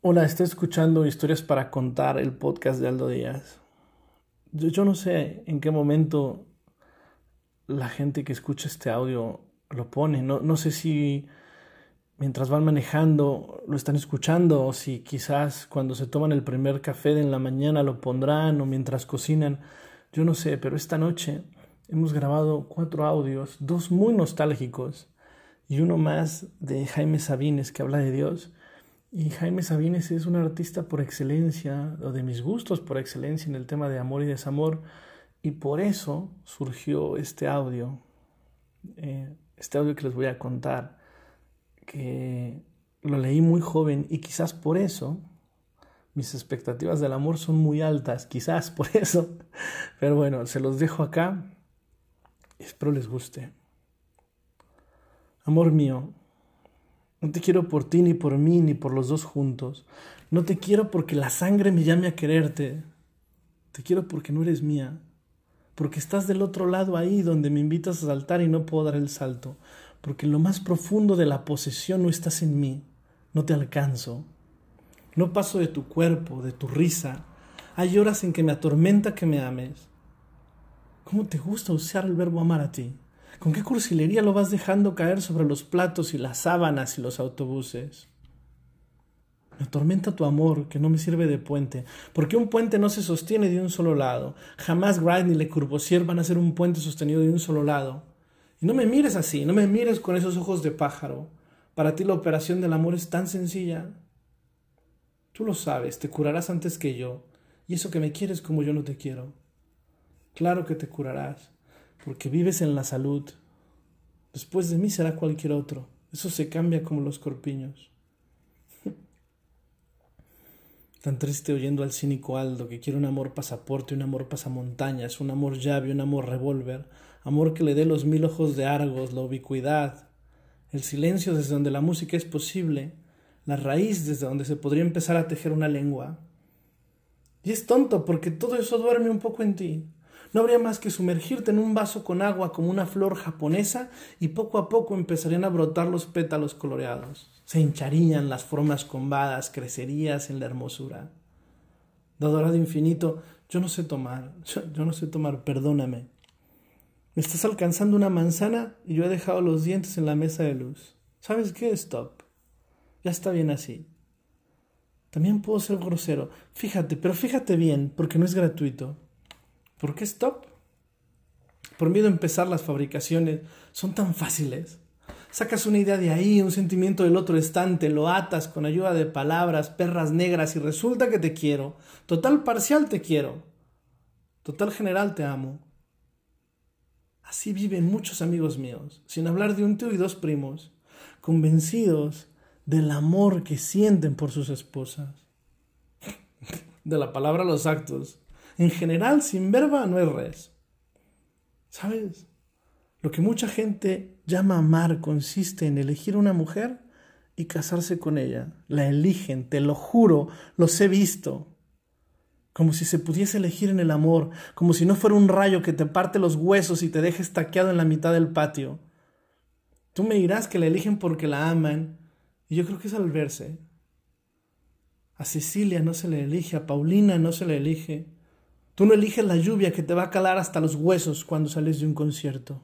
Hola, estoy escuchando Historias para Contar, el podcast de Aldo Díaz. Yo, no sé en qué momento la gente que escucha este audio lo pone. No, no sé si mientras van manejando lo están escuchando o si quizás cuando se toman el primer café de en la mañana lo pondrán o mientras cocinan. Yo no sé, pero esta noche hemos grabado cuatro audios, dos muy nostálgicos y uno más de Jaime Sabines que habla de Dios. Y Jaime Sabines es un artista por excelencia, o de mis gustos por excelencia en el tema de amor y desamor, y por eso surgió este audio, eh, este audio que les voy a contar, que lo leí muy joven y quizás por eso mis expectativas del amor son muy altas, quizás por eso, pero bueno, se los dejo acá, espero les guste. Amor mío, no te quiero por ti, ni por mí, ni por los dos juntos. No te quiero porque la sangre me llame a quererte. Te quiero porque no eres mía. Porque estás del otro lado ahí donde me invitas a saltar y no puedo dar el salto. Porque en lo más profundo de la posesión no estás en mí. No te alcanzo. No paso de tu cuerpo, de tu risa. Hay horas en que me atormenta que me ames. ¿Cómo te gusta usar el verbo amar a ti? ¿Con qué cursilería lo vas dejando caer sobre los platos y las sábanas y los autobuses? Me atormenta tu amor, que no me sirve de puente, porque un puente no se sostiene de un solo lado. Jamás Wright ni Le Corbusier van a ser un puente sostenido de un solo lado. Y no me mires así, no me mires con esos ojos de pájaro. Para ti la operación del amor es tan sencilla. Tú lo sabes, te curarás antes que yo, y eso que me quieres como yo no te quiero. Claro que te curarás porque vives en la salud. Después de mí será cualquier otro. Eso se cambia como los corpiños. Tan triste oyendo al cínico Aldo que quiere un amor pasaporte, un amor pasamontañas, un amor llave, un amor revólver, amor que le dé los mil ojos de Argos, la ubicuidad, el silencio desde donde la música es posible, la raíz desde donde se podría empezar a tejer una lengua. Y es tonto porque todo eso duerme un poco en ti. No habría más que sumergirte en un vaso con agua como una flor japonesa y poco a poco empezarían a brotar los pétalos coloreados. Se hincharían las formas combadas, crecerías en la hermosura. Dadorado infinito, yo no sé tomar, yo, no sé tomar, perdóname. Me estás alcanzando una manzana y yo he dejado los dientes en la mesa de luz. ¿Sabes qué? Stop. Ya está bien así. También puedo ser grosero. Fíjate, pero fíjate bien, porque no es gratuito. ¿Por qué stop? Por miedo a empezar las fabricaciones son tan fáciles. Sacas una idea de ahí, un sentimiento del otro estante, lo atas con ayuda de palabras, perras negras y resulta que te quiero. Total parcial te quiero. Total general te amo. Así viven muchos amigos míos, sin hablar de un tío y dos primos, convencidos del amor que sienten por sus esposas. De la palabra a los actos, en general, sin verba no es res. ¿Sabes? Lo que mucha gente llama amar consiste en elegir una mujer y casarse con ella. La eligen, te lo juro, los he visto. Como si se pudiese elegir en el amor, como si no fuera un rayo que te parte los huesos y te deje estaqueado en la mitad del patio. Tú me dirás que la eligen porque la aman, y yo creo que es al verse. A Cecilia no se le elige, a Paulina no se le elige. Tú no eliges la lluvia que te va a calar hasta los huesos cuando sales de un concierto.